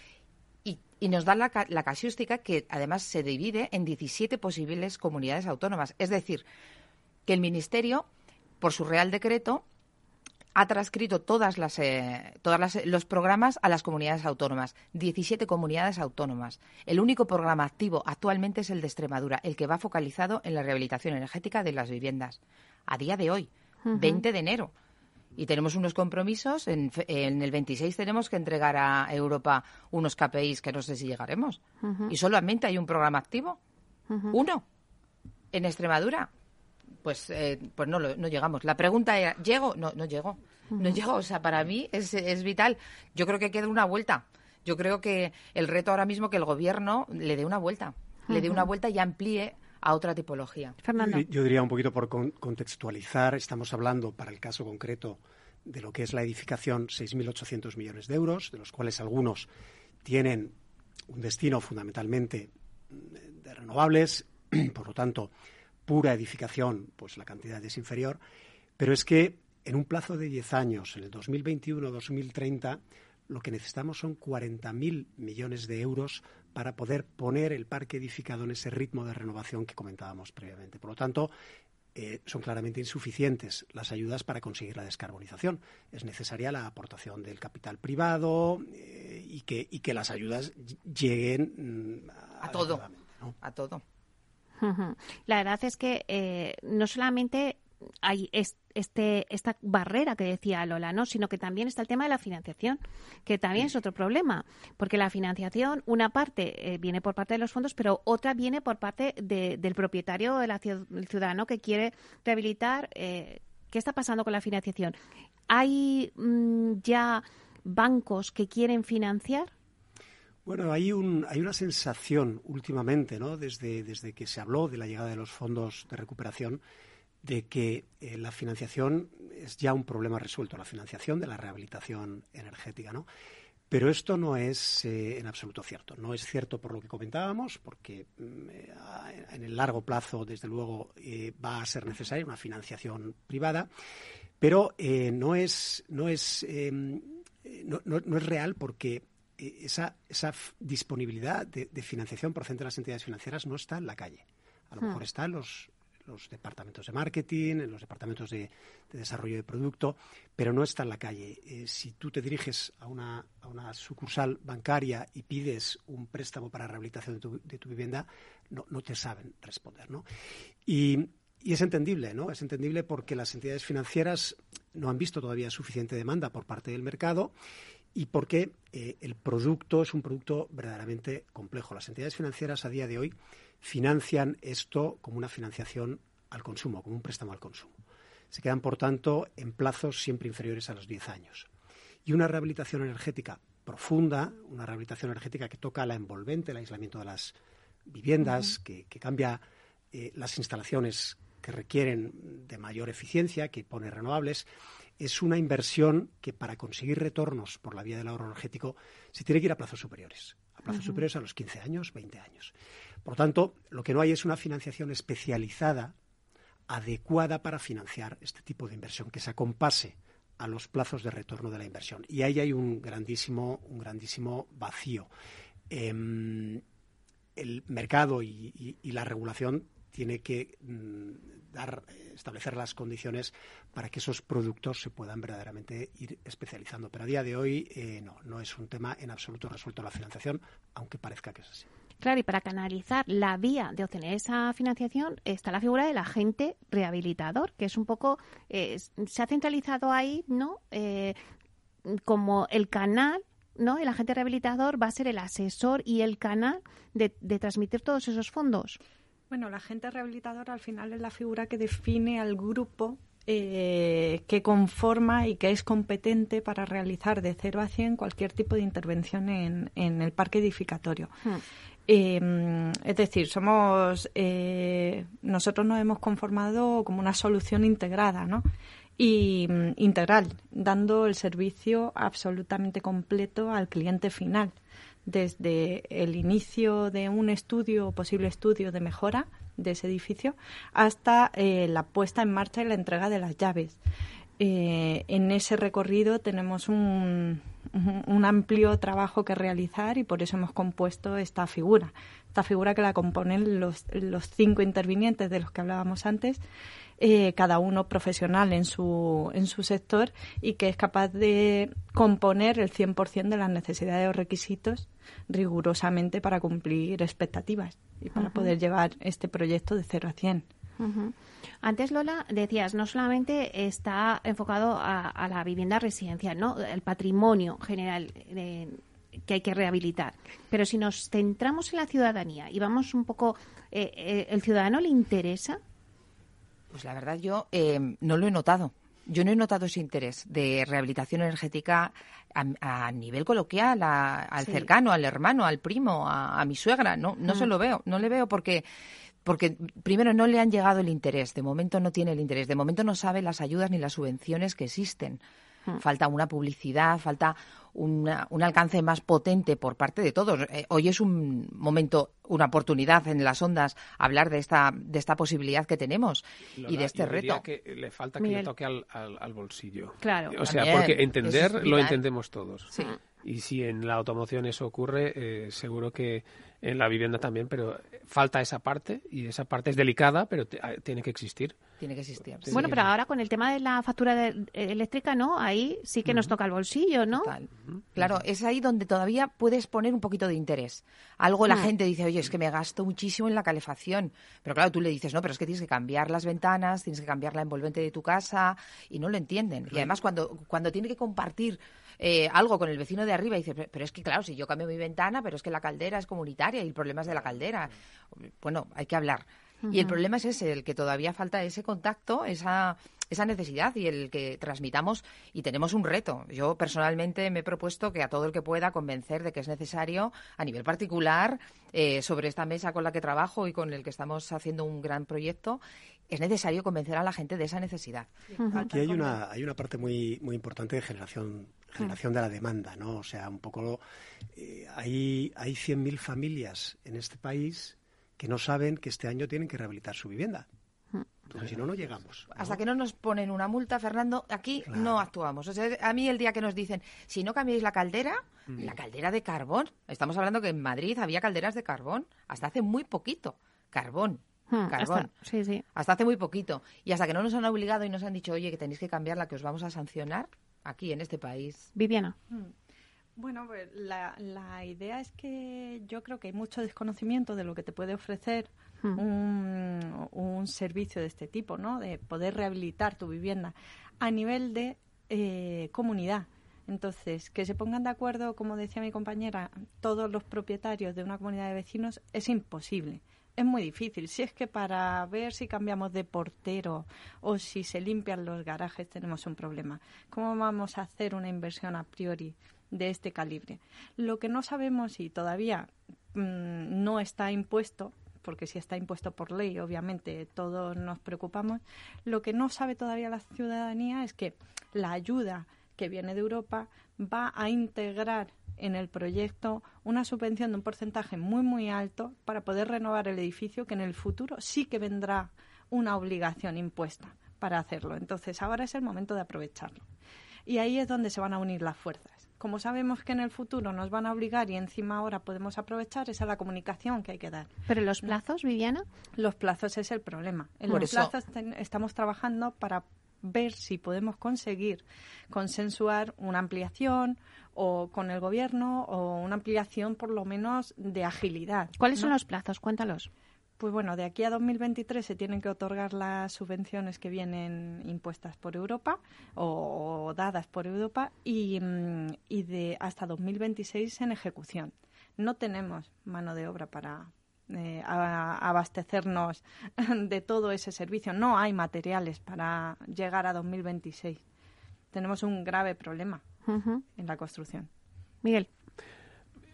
Speaker 6: y, nos da la, la, casuística que además se divide en 17 posibles comunidades autónomas. Es decir, que el Ministerio, por su Real Decreto, ha transcrito todas las, eh, todas los programas a las comunidades autónomas, 17 comunidades autónomas. El único programa activo actualmente es el de Extremadura, el que va focalizado en la rehabilitación energética de las viviendas. A día de hoy, 20 de enero y tenemos unos compromisos. En, el 26 tenemos que entregar a Europa unos KPIs que no sé si llegaremos. Y solamente hay un programa activo. Uno. En Extremadura. Pues, eh, pues no, no llegamos. La pregunta era, ¿llego? No, no llego. No llego. O sea, para mí es, es vital. Yo creo que queda una vuelta. Yo creo que el reto ahora mismo que el gobierno le dé una vuelta. Le dé una vuelta y amplíe a otra tipología.
Speaker 5: Fernando. Yo, diría un poquito por contextualizar, estamos hablando para el caso concreto de lo que es la edificación 6.800 millones de euros, de los cuales algunos tienen un destino fundamentalmente de renovables, por lo tanto, pura edificación, pues la cantidad es inferior, pero es que en un plazo de 10 años, en el 2021-2030, lo que necesitamos son 40.000 millones de euros para poder poner el parque edificado en ese ritmo de renovación que comentábamos previamente. Por lo tanto, eh, son claramente insuficientes las ayudas para conseguir la descarbonización. Es necesaria la aportación del capital privado eh, y, que, y que las ayudas lleguen
Speaker 6: mm, a todo. A todo.
Speaker 3: La verdad es que eh, no solamente hay este, esta barrera que decía Lola, ¿no? Sino que también está el tema de la financiación, que también es otro problema, porque la financiación, una parte eh, viene por parte de los fondos, pero otra viene por parte del propietario, del ciudadano que quiere rehabilitar. Eh, ¿Qué está pasando con la financiación? ¿Hay mm, ya bancos que quieren financiar?
Speaker 5: Bueno, hay, un, hay una sensación últimamente, ¿no? desde, desde que se habló de la llegada de los fondos de recuperación, de que eh, la financiación es ya un problema resuelto, la financiación de la rehabilitación energética, ¿no? Pero esto no es eh, en absoluto cierto. No es cierto por lo que comentábamos, porque mm, eh, en el largo plazo, desde luego, va a ser necesaria una financiación privada, pero no es no es em, no, no, es real porque esa, esa disponibilidad de, financiación procedente de las entidades financieras no está en la calle. A lo hmm. mejor está en los, los departamentos de marketing, en los departamentos de, desarrollo de producto, pero no está en la calle. Eh, si tú te diriges a una, a una, sucursal bancaria y pides un préstamo para rehabilitación de tu, de tu vivienda, no, te saben responder. ¿no? Y, y es entendible, ¿no? Es entendible porque las entidades financieras no han visto todavía suficiente demanda por parte del mercado y porque eh, el producto es un producto verdaderamente complejo. Las entidades financieras a día de hoy financian esto como una financiación al consumo, como un préstamo al consumo. Se quedan, por tanto, en plazos siempre inferiores a los 10 años. Y una rehabilitación energética profunda, una rehabilitación energética que toca la envolvente, el aislamiento de las viviendas, que, cambia eh, las instalaciones que requieren de mayor eficiencia, que pone renovables, es una inversión que para conseguir retornos por la vía del ahorro energético se tiene que ir a plazos superiores, a plazos superiores a los 15 años, 20 años. Por tanto, lo que no hay es una financiación especializada adecuada para financiar este tipo de inversión, que se acompase a los plazos de retorno de la inversión. Y ahí hay un grandísimo, un grandísimo vacío. Em, el mercado y, la regulación tiene que mm, dar, establecer las condiciones para que esos productos se puedan verdaderamente ir especializando. Pero a día de hoy eh, no, no es un tema en absoluto resuelto la financiación, aunque parezca que es así.
Speaker 3: Claro, y para canalizar la vía de obtener esa financiación está la figura del agente rehabilitador, que es un poco, eh, se ha centralizado ahí, ¿no? Eh, como el canal ¿no? El agente rehabilitador va a ser el asesor y el canal de transmitir todos esos fondos.
Speaker 7: Bueno, la agente rehabilitador al final es la figura que define al grupo eh, que conforma y que es competente para realizar de 0 a 100 cualquier tipo de intervención en, el parque edificatorio. Hmm. Em, es decir, somos eh, nosotros nos hemos conformado como una solución integrada, ¿no? Y mm, integral, dando el servicio absolutamente completo al cliente final desde el inicio de un estudio o posible estudio de mejora de ese edificio hasta eh, la puesta en marcha y la entrega de las llaves. Eh, en ese recorrido tenemos un, amplio trabajo que realizar y por eso hemos compuesto esta figura. Esta figura que la componen los, los cinco intervinientes de los que hablábamos antes eh, cada uno profesional en su, en su sector y que es capaz de componer el 100% de las necesidades o requisitos rigurosamente para cumplir expectativas y para poder llevar este proyecto de 0 a 100.
Speaker 3: Antes, Lola, decías, no solamente está enfocado a, la vivienda residencial, ¿no? el patrimonio general que hay que rehabilitar. Pero si nos centramos en la ciudadanía y vamos un poco, eh, eh, ¿el ciudadano le interesa
Speaker 6: pues la verdad yo eh, no lo he notado. Yo no he notado ese interés de rehabilitación energética a, nivel coloquial, al cercano, al hermano, al primo, a, mi suegra. No, no se mm. lo veo, no le veo porque porque primero no le han llegado el interés, de momento no tiene el interés, de momento no sabe las ayudas ni las subvenciones que existen. Mm. Falta una publicidad, falta un alcance más potente por parte de todos. Eh, hoy es un momento, una oportunidad en las ondas hablar de esta, de esta posibilidad que tenemos y de este reto.
Speaker 4: que le falta que le toque al, al, bolsillo.
Speaker 3: Claro.
Speaker 4: O sea, porque entender lo entendemos todos. Y si en la automoción eso ocurre, eh, seguro que en la vivienda también, pero falta esa parte y esa parte es delicada, pero tiene que existir.
Speaker 6: Tiene que existir.
Speaker 3: Bueno, pero ahora con el tema de la factura eléctrica, ¿no? Ahí sí que nos toca el bolsillo, ¿no?
Speaker 6: Claro, es ahí donde todavía puedes poner un poquito de interés. Algo la
Speaker 3: Mm.
Speaker 6: gente dice, oye, es que me gasto muchísimo en la calefacción. Pero claro, tú le dices, no, pero es que tienes que cambiar las ventanas, tienes que cambiar la envolvente de tu casa y no lo entienden. Y además cuando, cuando tiene que compartir eh, algo con el vecino de arriba, dice, pero, pero es que claro, si yo cambio mi ventana, pero es que la caldera es comunitaria y el problema es de la caldera. Bueno, hay que hablar. Y el problema es ese, el que todavía falta ese contacto, esa, esa necesidad y el que transmitamos y tenemos un reto. Yo personalmente me he propuesto que a todo el que pueda convencer de que es necesario a nivel particular eh, sobre esta mesa con la que trabajo y con el que estamos haciendo un gran proyecto, es necesario convencer a la gente de esa necesidad.
Speaker 5: Aquí hay una, hay una parte muy, muy importante de generación, generación de la demanda, ¿no? O sea, un poco eh, hay, hay 100.000 familias en este país que no saben que este año tienen que rehabilitar su vivienda. Porque si no, no llegamos.
Speaker 6: Hasta que no nos ponen una multa, Fernando, aquí no actuamos. O sea, a mí el día que nos dicen, si no cambiáis la caldera,
Speaker 5: Mm.
Speaker 6: la caldera de carbón, estamos hablando que en Madrid había calderas de carbón, hasta hace muy poquito. Carbón.
Speaker 3: Hmm,
Speaker 6: Carbón.
Speaker 3: hasta- sí, sí.
Speaker 6: Hasta hace muy poquito. Y hasta que no nos han obligado y nos han dicho, oye, que tenéis que cambiarla, que os vamos a sancionar aquí en este país.
Speaker 3: Viviana.
Speaker 7: Mm. Bueno, pues la, la idea es que yo creo que hay mucho desconocimiento de lo que te puede ofrecer
Speaker 3: Mm.
Speaker 7: un, un servicio de este tipo, ¿no? De poder rehabilitar tu vivienda a nivel de eh, comunidad. Entonces, que se pongan de acuerdo, como decía mi compañera, todos los propietarios de una comunidad de vecinos es imposible. Es muy difícil. Si es que para ver si cambiamos de portero o si se limpian los garajes tenemos un problema. ¿Cómo vamos a hacer una inversión a priori de este calibre? Lo que no sabemos y todavía mm, no está impuesto, porque si está impuesto por ley, obviamente todos nos preocupamos, lo que no sabe todavía la ciudadanía es que la ayuda que viene de Europa va a integrar en el proyecto una subvención de un porcentaje muy muy alto para poder renovar el edificio que en el futuro sí que vendrá una obligación impuesta para hacerlo. Entonces ahora es el momento de aprovecharlo. Y ahí es donde se van a unir las fuerzas. Como sabemos que en el futuro nos van a obligar y encima ahora podemos aprovechar, esa es la comunicación que hay que dar.
Speaker 3: Pero los plazos, Viviana.
Speaker 7: Los plazos es el problema. En
Speaker 6: Por
Speaker 7: los
Speaker 6: eso-
Speaker 7: plazos ten- estamos trabajando para ver si podemos conseguir consensuar una ampliación o con el gobierno o una ampliación por lo menos de agilidad.
Speaker 3: ¿Cuáles son los plazos? Cuéntalos.
Speaker 7: Pues bueno, de aquí a 2023 se tienen que otorgar las subvenciones que vienen impuestas por Europa o, o dadas por Europa y, mm, y de hasta 2026 en ejecución. No tenemos mano de obra para eh, a- abastecernos de todo ese servicio. No hay materiales para llegar a 2026. Tenemos un grave problema en la construcción.
Speaker 3: Miguel.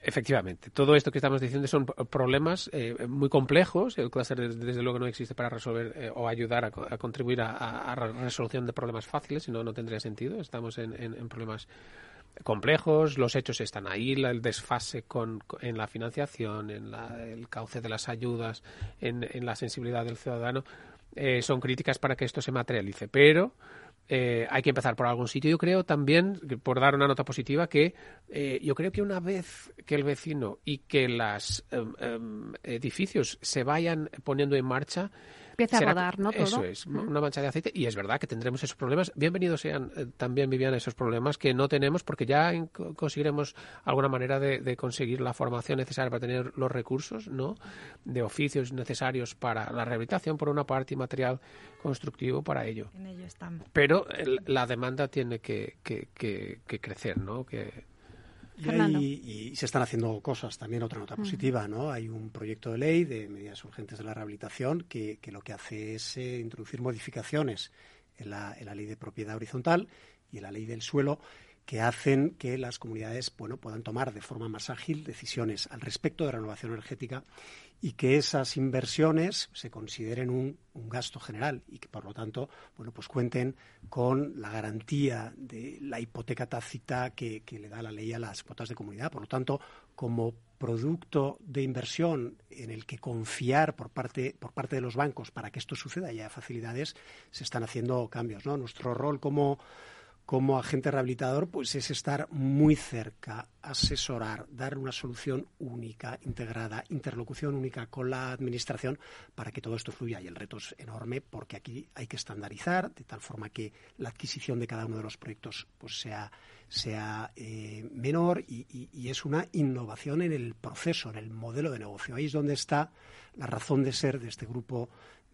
Speaker 4: Efectivamente, todo esto que estamos diciendo son problemas eh, muy complejos. El clúster, des- desde luego, no existe para resolver eh, o ayudar a, co- a contribuir a, a- a resolución de problemas fáciles, si no, tendría sentido. Estamos en, problemas complejos, los hechos están ahí, la- el desfase con- en la financiación, en la- el cauce de las ayudas, en, en la sensibilidad del ciudadano, eh, son críticas para que esto se materialice. Pero eh, hay que empezar por algún sitio. Yo creo también, por dar una nota positiva, que eh, yo creo que una vez que el vecino y que los edificios se vayan poniendo en marcha,
Speaker 3: Empieza a
Speaker 4: será-
Speaker 3: rodar, ¿no? Todo.
Speaker 4: Eso es, una mancha de aceite. Y es verdad que tendremos esos problemas. Bienvenidos sean eh, también, Viviana, esos problemas que no tenemos porque ya en- co- conseguiremos alguna manera de, de conseguir la formación necesaria para tener los recursos, ¿no? De oficios necesarios para la rehabilitación, por una parte, y material constructivo para ello.
Speaker 7: En ello estamos.
Speaker 4: Pero el- la demanda tiene que, que- que- que crecer, ¿no? Que,
Speaker 3: Fernando.
Speaker 5: y se están haciendo cosas, también otra nota positiva, ¿no? Hay un proyecto de ley de medidas urgentes de la rehabilitación que, que lo que hace es eh, introducir modificaciones en la, en la ley de propiedad horizontal y en la ley del suelo que hacen que las comunidades bueno, puedan tomar de forma más ágil decisiones al respecto de renovación energética y que esas inversiones se consideren un, gasto general y que por lo tanto bueno pues cuenten con la garantía de la hipoteca tácita que, que le da la ley a las cuotas de comunidad. Por lo tanto, como producto de inversión en el que confiar por parte, por parte de los bancos para que esto suceda y haya facilidades, se están haciendo cambios. ¿no? Nuestro rol como como agente rehabilitador, pues es estar muy cerca, asesorar, dar una solución única, integrada, interlocución única con la administración para que todo esto fluya. Y el reto es enorme porque aquí hay que estandarizar de tal forma que la adquisición de cada uno de los proyectos pues sea, sea eh, menor y, es una innovación en el proceso, en el modelo de negocio. Ahí es donde está la razón de ser de este grupo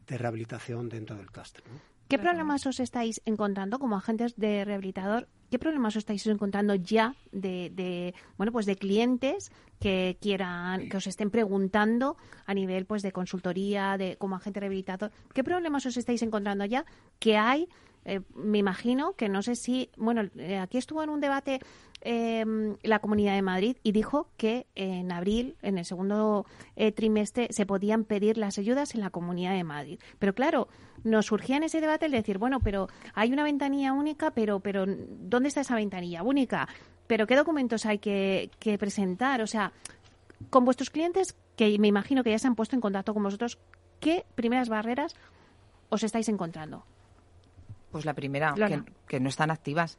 Speaker 5: de rehabilitación dentro del clúster.
Speaker 3: ¿Qué problemas os estáis encontrando como agentes de rehabilitador? ¿Qué problemas os estáis encontrando ya de, bueno pues de clientes que quieran que os estén preguntando a nivel pues de consultoría de como agente rehabilitador? ¿Qué problemas os estáis encontrando ya que hay? Eh, me imagino que no sé si bueno eh, aquí estuvo en un debate Em, la Comunidad de Madrid y dijo que en abril, en el segundo eh, trimestre, se podían pedir las ayudas en la Comunidad de Madrid. Pero claro, nos surgía en ese debate el decir, bueno, pero hay una ventanilla única, pero, pero ¿dónde está esa ventanilla única? ¿Pero qué documentos hay que, que presentar? O sea, con vuestros clientes, que me imagino que ya se han puesto en contacto con vosotros, ¿qué primeras barreras os estáis encontrando?
Speaker 6: Pues la primera, que, que, no están activas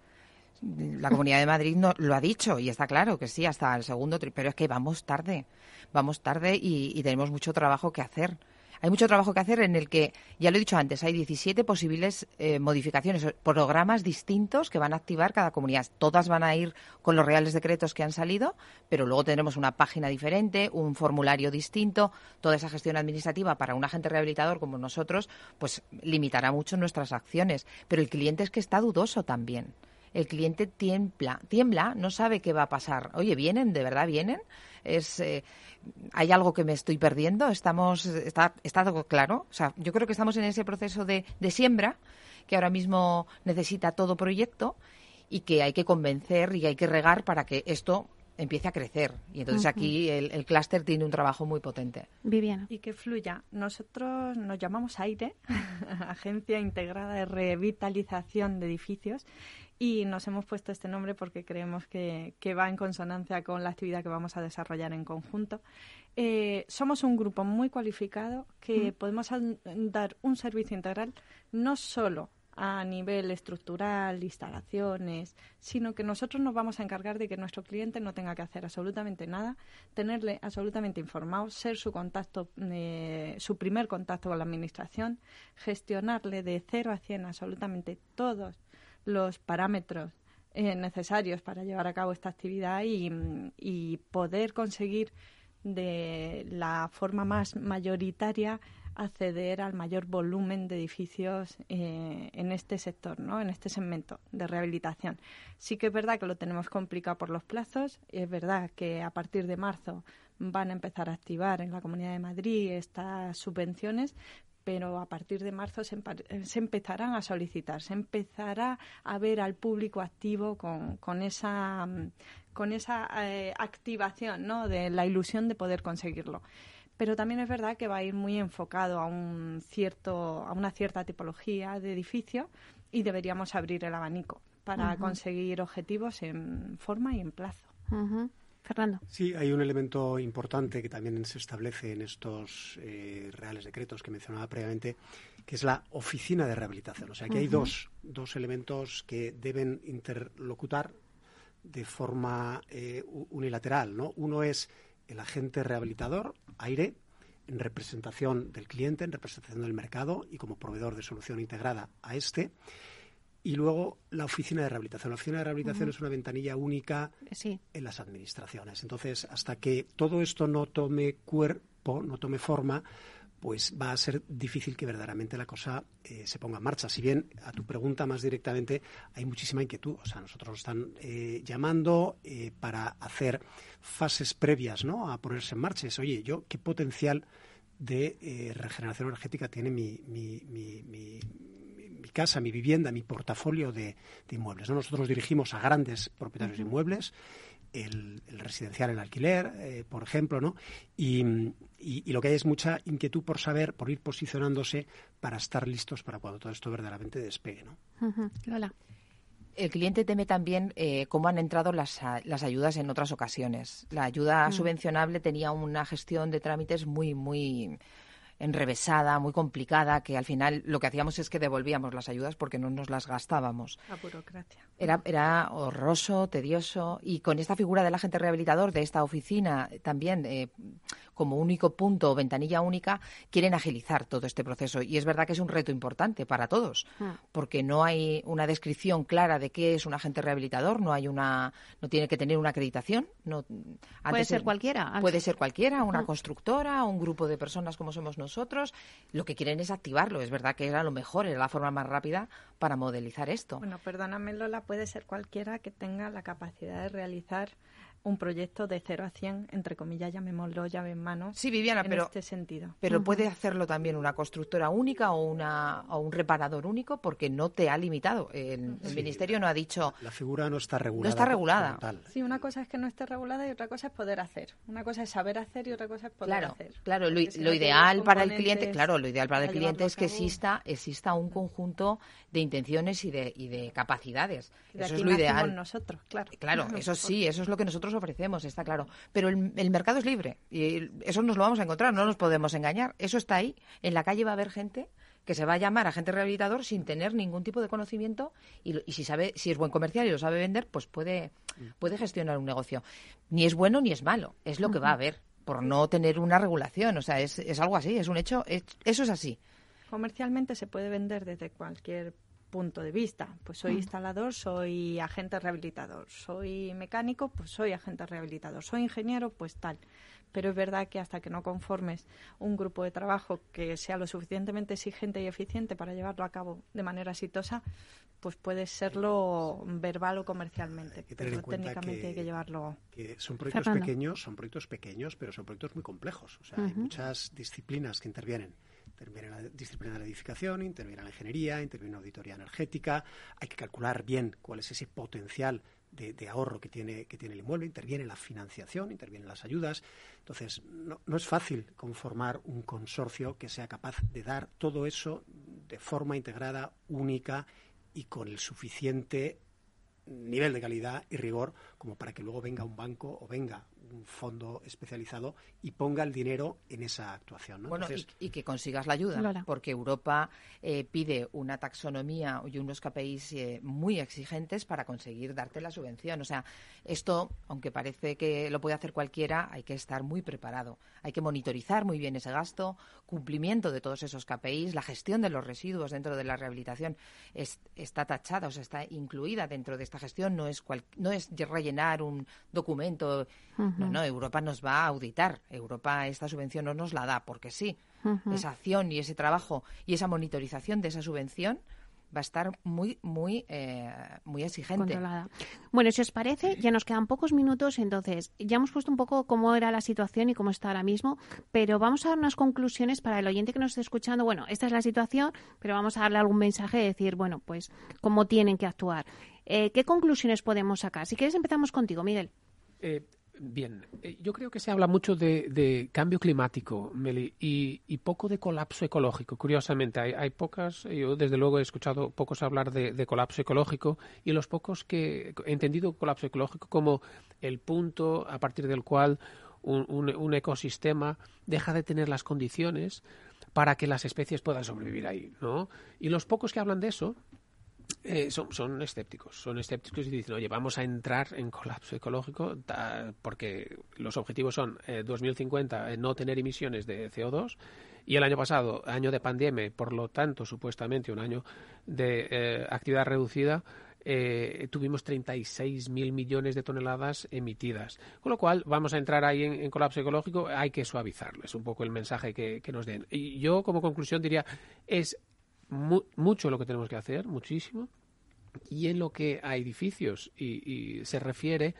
Speaker 6: la Comunidad de Madrid no, lo ha dicho y está claro que sí, hasta el segundo, pero es que vamos tarde, vamos tarde y, tenemos mucho trabajo que hacer. Hay mucho trabajo que hacer en el que, ya lo he dicho antes, hay 17 posibles eh, modificaciones, programas distintos que van a activar cada comunidad. Todas van a ir con los reales decretos que han salido, pero luego tendremos una página diferente, un formulario distinto. Toda esa gestión administrativa para un agente rehabilitador como nosotros, pues limitará mucho nuestras acciones. Pero el cliente es que está dudoso también el cliente tiembla, tiembla, no sabe qué va a pasar. Oye, ¿vienen? ¿De verdad vienen? Es, eh, ¿Hay algo que me estoy perdiendo? Estamos, está, está claro. O sea, yo creo que estamos en ese proceso de, siembra que ahora mismo necesita todo proyecto y que hay que convencer y hay que regar para que esto empiece a crecer. Y entonces aquí el, el clúster tiene un trabajo muy potente.
Speaker 3: Viviana.
Speaker 7: Y que fluya. Nosotros nos llamamos AIRE, Agencia Integrada de Revitalización de Edificios, y nos hemos puesto este nombre porque creemos que, va en consonancia con la actividad que vamos a desarrollar en conjunto. Eh, somos un grupo muy cualificado que podemos dar un servicio integral no solo a nivel estructural, instalaciones, sino que nosotros nos vamos a encargar de que nuestro cliente no tenga que hacer absolutamente nada, tenerle absolutamente informado, ser su contacto, eh, su primer contacto con la administración, gestionarle de cero a cien absolutamente todos los parámetros eh, necesarios para llevar a cabo esta actividad y, poder conseguir de la forma más mayoritaria acceder al mayor volumen de edificios eh, en este sector, ¿no? en este segmento de rehabilitación. Sí que es verdad que lo tenemos complicado por los plazos, es verdad que a partir de marzo van a empezar a activar en la Comunidad de Madrid estas subvenciones, pero a partir de marzo se, empezarán a solicitar, se empezará a ver al público activo con, con esa, con esa eh, activación ¿no? de la ilusión de poder conseguirlo. Pero también es verdad que va a ir muy enfocado a, un cierto, a una cierta tipología de edificio y deberíamos abrir el abanico para conseguir objetivos en forma y en plazo.
Speaker 3: Fernando.
Speaker 5: Sí, hay un elemento importante que también se establece en estos eh, reales decretos que mencionaba previamente, que es la oficina de rehabilitación. O sea, que hay dos, dos elementos que deben interlocutar de forma eh, unilateral. ¿no? Uno es el agente rehabilitador, AIRE, en representación del cliente, en representación del mercado y como proveedor de solución integrada a este y luego la oficina de rehabilitación. La oficina de rehabilitación es una ventanilla única en las administraciones. Entonces, hasta que todo esto no tome cuerpo, no tome forma, pues va a ser difícil que verdaderamente la cosa eh, se ponga en marcha. Si bien a tu pregunta más directamente hay muchísima inquietud, o sea, nosotros nos están eh, llamando eh, para hacer fases previas, ¿no? A ponerse en marcha. Es, oye, yo qué potencial de regeneración energética tiene mi, mi, mi mi casa, mi vivienda, mi portafolio de, inmuebles. Nosotros nos dirigimos a grandes propietarios de inmuebles, el, residencial en alquiler, eh, por ejemplo, ¿no? Y, lo que hay es mucha inquietud por saber, por ir posicionándose para estar listos para cuando todo esto verdaderamente despegue, ¿no?
Speaker 6: El cliente teme también eh, cómo han entrado las, las, ayudas en otras ocasiones. La ayuda mm. subvencionable tenía una gestión de trámites muy, muy enrevesada, muy complicada, que al final lo que hacíamos es que devolvíamos las ayudas porque no nos las gastábamos.
Speaker 7: La burocracia.
Speaker 6: Era, era horroroso, tedioso, y con esta figura del agente rehabilitador de esta oficina también eh, como único punto o ventanilla única, quieren agilizar todo este proceso. Y es verdad que es un reto importante para todos,
Speaker 3: Hmm.
Speaker 6: porque no hay una descripción clara de qué es un agente rehabilitador, no hay una, no tiene que tener una acreditación. No,
Speaker 3: Puede ser
Speaker 6: el-
Speaker 3: cualquiera.
Speaker 6: Puede ser cualquiera, una
Speaker 3: Ah.
Speaker 6: constructora, un grupo de personas como somos nosotros. Lo que quieren es activarlo. Es verdad que era lo mejor, era la forma más rápida para modelizar esto.
Speaker 7: Bueno, perdóname, Lola, puede ser cualquiera que tenga la capacidad de realizar un proyecto de 0 a 100, entre comillas, llamémoslo llave en mano.
Speaker 6: Sí, Viviana,
Speaker 7: en
Speaker 6: pero-
Speaker 7: este sentido.
Speaker 6: Pero
Speaker 7: Ujú.
Speaker 6: puede hacerlo también una constructora única o, una, o un reparador único porque no te ha limitado. El, el
Speaker 5: Sí.
Speaker 6: Ministerio no ha dicho...
Speaker 5: La figura no está regulada.
Speaker 6: No está regulada.
Speaker 5: tal.
Speaker 7: Sí, una cosa es que no esté regulada y otra cosa es poder hacer. Una cosa es saber hacer y otra cosa es poder
Speaker 6: Claro,
Speaker 7: hacer.
Speaker 6: claro, lo,
Speaker 7: si
Speaker 6: lo
Speaker 7: no
Speaker 6: ideal para el cliente, claro, lo ideal para el cliente es que exista, exista un conjunto de intenciones y de, y de capacidades.
Speaker 7: De
Speaker 6: Eso
Speaker 7: aquí
Speaker 6: es lo ideal.
Speaker 7: nosotros, claro.
Speaker 6: Claro, eso sí, eso es lo que nosotros ofrecemos, está claro. Pero el, el mercado es libre y eso nos lo vamos a encontrar, no nos podemos engañar. Eso está ahí. En la calle va a haber gente que se va a llamar agente rehabilitador sin tener ningún tipo de conocimiento y, y si sabe si es buen comercial y lo sabe vender, pues puede, puede gestionar un negocio. Ni es bueno ni es malo, es lo que va a haber por no tener una regulación. O sea, es, es algo así, es un hecho, es- eso es así.
Speaker 7: Comercialmente se puede vender desde cualquier punto de vista. Pues soy
Speaker 6: Mm.
Speaker 7: instalador, soy agente rehabilitador, soy mecánico, pues soy agente rehabilitador, soy ingeniero, pues tal. Pero es verdad que hasta que no conformes un grupo de trabajo que sea lo suficientemente exigente y eficiente para llevarlo a cabo de manera exitosa, pues puede serlo verbal o comercialmente.
Speaker 5: que tener
Speaker 7: pero
Speaker 5: en cuenta
Speaker 7: técnicamente
Speaker 5: que-
Speaker 7: hay que llevarlo.
Speaker 5: que son proyectos
Speaker 7: Fernando.
Speaker 5: pequeños, son proyectos pequeños, pero son proyectos muy complejos. O sea, hay muchas disciplinas que intervienen. Interviene la disciplina de la edificación, interviene la ingeniería, interviene la auditoría energética. Hay que calcular bien cuál es ese potencial de, ahorro que tiene, que tiene el inmueble. Interviene la financiación, intervienen las ayudas. Entonces, no es fácil conformar un consorcio que sea capaz de dar todo eso de forma integrada, única y con el suficiente nivel de calidad y rigor como para que luego venga un banco o venga un fondo especializado y ponga el dinero en esa actuación. ¿no?
Speaker 6: Bueno,
Speaker 5: Entonces,
Speaker 6: y, y que consigas la ayuda,
Speaker 5: Lola.
Speaker 6: porque Europa eh, pide una taxonomía y unos KPIs eh, muy exigentes para conseguir darte la subvención. O sea, esto, aunque parece que lo puede hacer cualquiera, hay que estar muy preparado. Hay que monitorizar muy bien ese gasto, cumplimiento de todos esos KPIs, la gestión de los residuos dentro de la rehabilitación es- está tachada, o sea, está incluida dentro de esta gestión. No es, cual- no es rellenar un documento.
Speaker 3: Ujú.
Speaker 6: no, Europa nos va a auditar. Europa esta subvención no nos la da porque sí. Esa acción y ese trabajo y esa monitorización de esa subvención va a estar muy, muy, eh, muy exigente.
Speaker 3: Controlada. Bueno, si os parece, ya nos quedan pocos minutos, entonces ya hemos puesto un poco cómo era la situación y cómo está ahora mismo, pero vamos a dar unas conclusiones para el oyente que nos esté escuchando. Bueno, esta es la situación, pero vamos a darle algún mensaje de decir, bueno, pues cómo tienen que actuar. Eh, ¿Qué conclusiones podemos sacar? Si quieres empezamos contigo, Miguel.
Speaker 4: Eh, bien, eh, yo creo que se habla mucho de, de cambio climático, Meli, y, poco de colapso ecológico. Curiosamente, hay, hay pocas, yo desde luego he escuchado pocos hablar de, colapso ecológico y los pocos que he entendido colapso ecológico como el punto a partir del cual un- un ecosistema deja de tener las condiciones para que las especies puedan sobrevivir ahí, ¿no? Y los pocos que hablan de eso eh, son, son escépticos, son escépticos y dicen, oye, vamos a entrar en colapso ecológico porque los objetivos son eh, 2050 eh, no tener emisiones de CO2 y el año pasado, año de pandemia, por lo tanto, supuestamente un año de eh, actividad reducida, eh, tuvimos 36.000 millones de toneladas emitidas. Con lo cual, vamos a entrar ahí en, en colapso ecológico, hay que suavizarlo. Es un poco el mensaje que, que nos den. Y yo, como conclusión, diría, es mu- mucho lo que tenemos que hacer, muchísimo. Y en lo que a edificios y, y se refiere,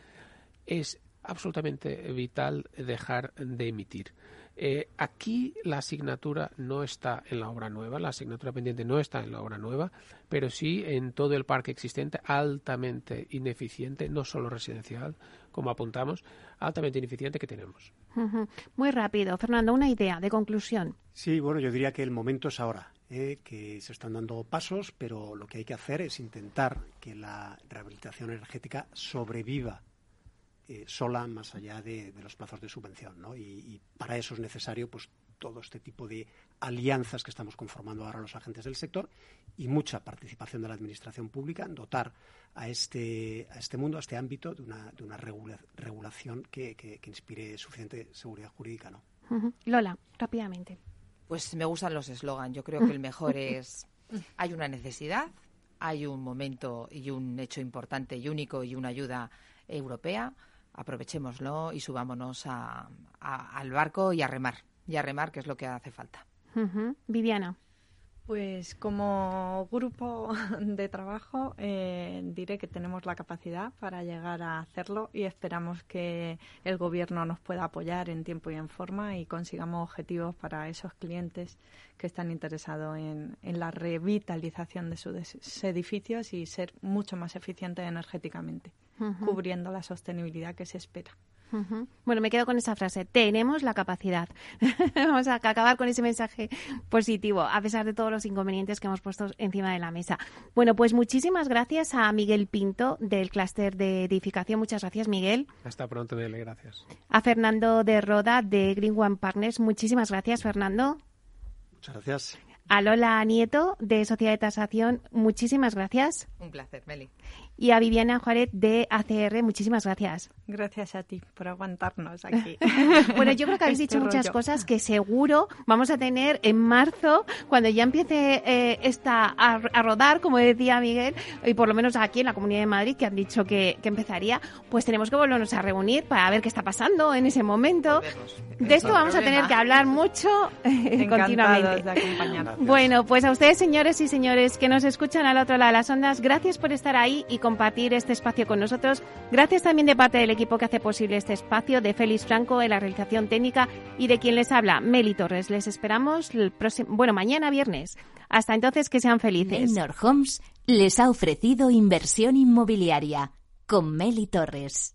Speaker 4: es absolutamente vital dejar de emitir. Eh, aquí la asignatura no está en la obra nueva, la asignatura pendiente no está en la obra nueva, pero sí en todo el parque existente, altamente ineficiente, no solo residencial, como apuntamos, altamente ineficiente que tenemos.
Speaker 3: Muy rápido. Fernando, una idea de conclusión.
Speaker 5: Sí, bueno, yo diría que el momento es ahora, ¿eh? que se están dando pasos, pero lo que hay que hacer es intentar que la rehabilitación energética sobreviva eh, sola más allá de, de los plazos de subvención, ¿no? Y, y para eso es necesario, pues, todo este tipo de alianzas que estamos conformando ahora los agentes del sector y mucha participación de la administración pública en dotar a este, a este mundo, a este ámbito, de una, de una regulación que, que, inspire suficiente seguridad jurídica. ¿no?
Speaker 3: Lola, rápidamente.
Speaker 6: Pues me gustan los eslogans. Yo creo que el mejor es hay una necesidad, hay un momento y un hecho importante y único y una ayuda europea. Aprovechémoslo y subámonos al barco y a remar. Y a remar, que es lo que hace falta.
Speaker 3: Viviana.
Speaker 7: Pues como grupo de trabajo eh, diré que tenemos la capacidad para llegar a hacerlo y esperamos que el Gobierno nos pueda apoyar en tiempo y en forma y consigamos objetivos para esos clientes que están interesados en, la revitalización de sus edificios y ser mucho más eficientes energéticamente, cubriendo la sostenibilidad que se espera.
Speaker 3: Bueno, me quedo con esa frase. Tenemos la capacidad. Vamos a acabar con ese mensaje positivo, a pesar de todos los inconvenientes que hemos puesto encima de la mesa. Bueno, pues muchísimas gracias a Miguel Pinto del clúster de edificación. Muchas gracias, Miguel.
Speaker 4: Hasta pronto, Miguel. Gracias.
Speaker 3: A Fernando de Roda de Green One Partners. Muchísimas gracias, Fernando.
Speaker 5: Muchas gracias.
Speaker 3: A Lola Nieto de Sociedad de Tasación. Muchísimas gracias.
Speaker 6: Un placer, Meli
Speaker 3: y a Viviana Juárez de ACR. Muchísimas gracias.
Speaker 7: Gracias a ti por aguantarnos aquí.
Speaker 3: bueno, yo creo que habéis este dicho muchas cosas que seguro vamos a tener en marzo, cuando ya empiece eh, esta a, rodar, como decía Miguel, y por lo menos aquí en la Comunidad de Madrid, que han dicho que, empezaría, pues tenemos que volvernos a reunir para ver qué está pasando en ese momento. De esto vamos a tener que hablar mucho eh, continuamente. bueno, pues a ustedes, señores y señores que nos escuchan al otro lado de las ondas, gracias por estar ahí y compartir este espacio con nosotros. Gracias también de parte del equipo que hace posible este espacio, de Félix Franco en la realización técnica y de quien les habla, Meli Torres. Les esperamos el próximo, bueno, mañana viernes. Hasta entonces, que sean felices.
Speaker 1: Neynor Homes les ha ofrecido inversión inmobiliaria con Meli Torres.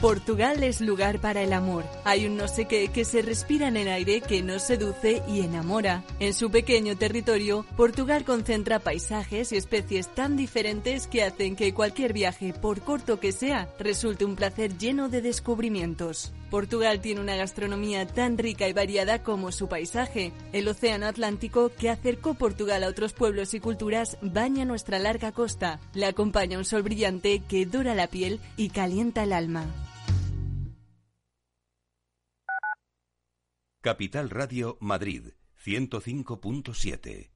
Speaker 11: Portugal es lugar para el amor. Hay un no sé qué que se respira en el aire que nos seduce y enamora. En su pequeño territorio, Portugal concentra paisajes y especies tan diferentes que hacen que cualquier viaje, por corto que sea, resulte un placer lleno de descubrimientos. Portugal tiene una gastronomía tan rica y variada como su paisaje. El Océano Atlántico, que acercó Portugal a otros pueblos y culturas, baña nuestra larga costa. Le acompaña un sol brillante que dora la piel y calienta el alma.
Speaker 2: Capital Radio Madrid 105.7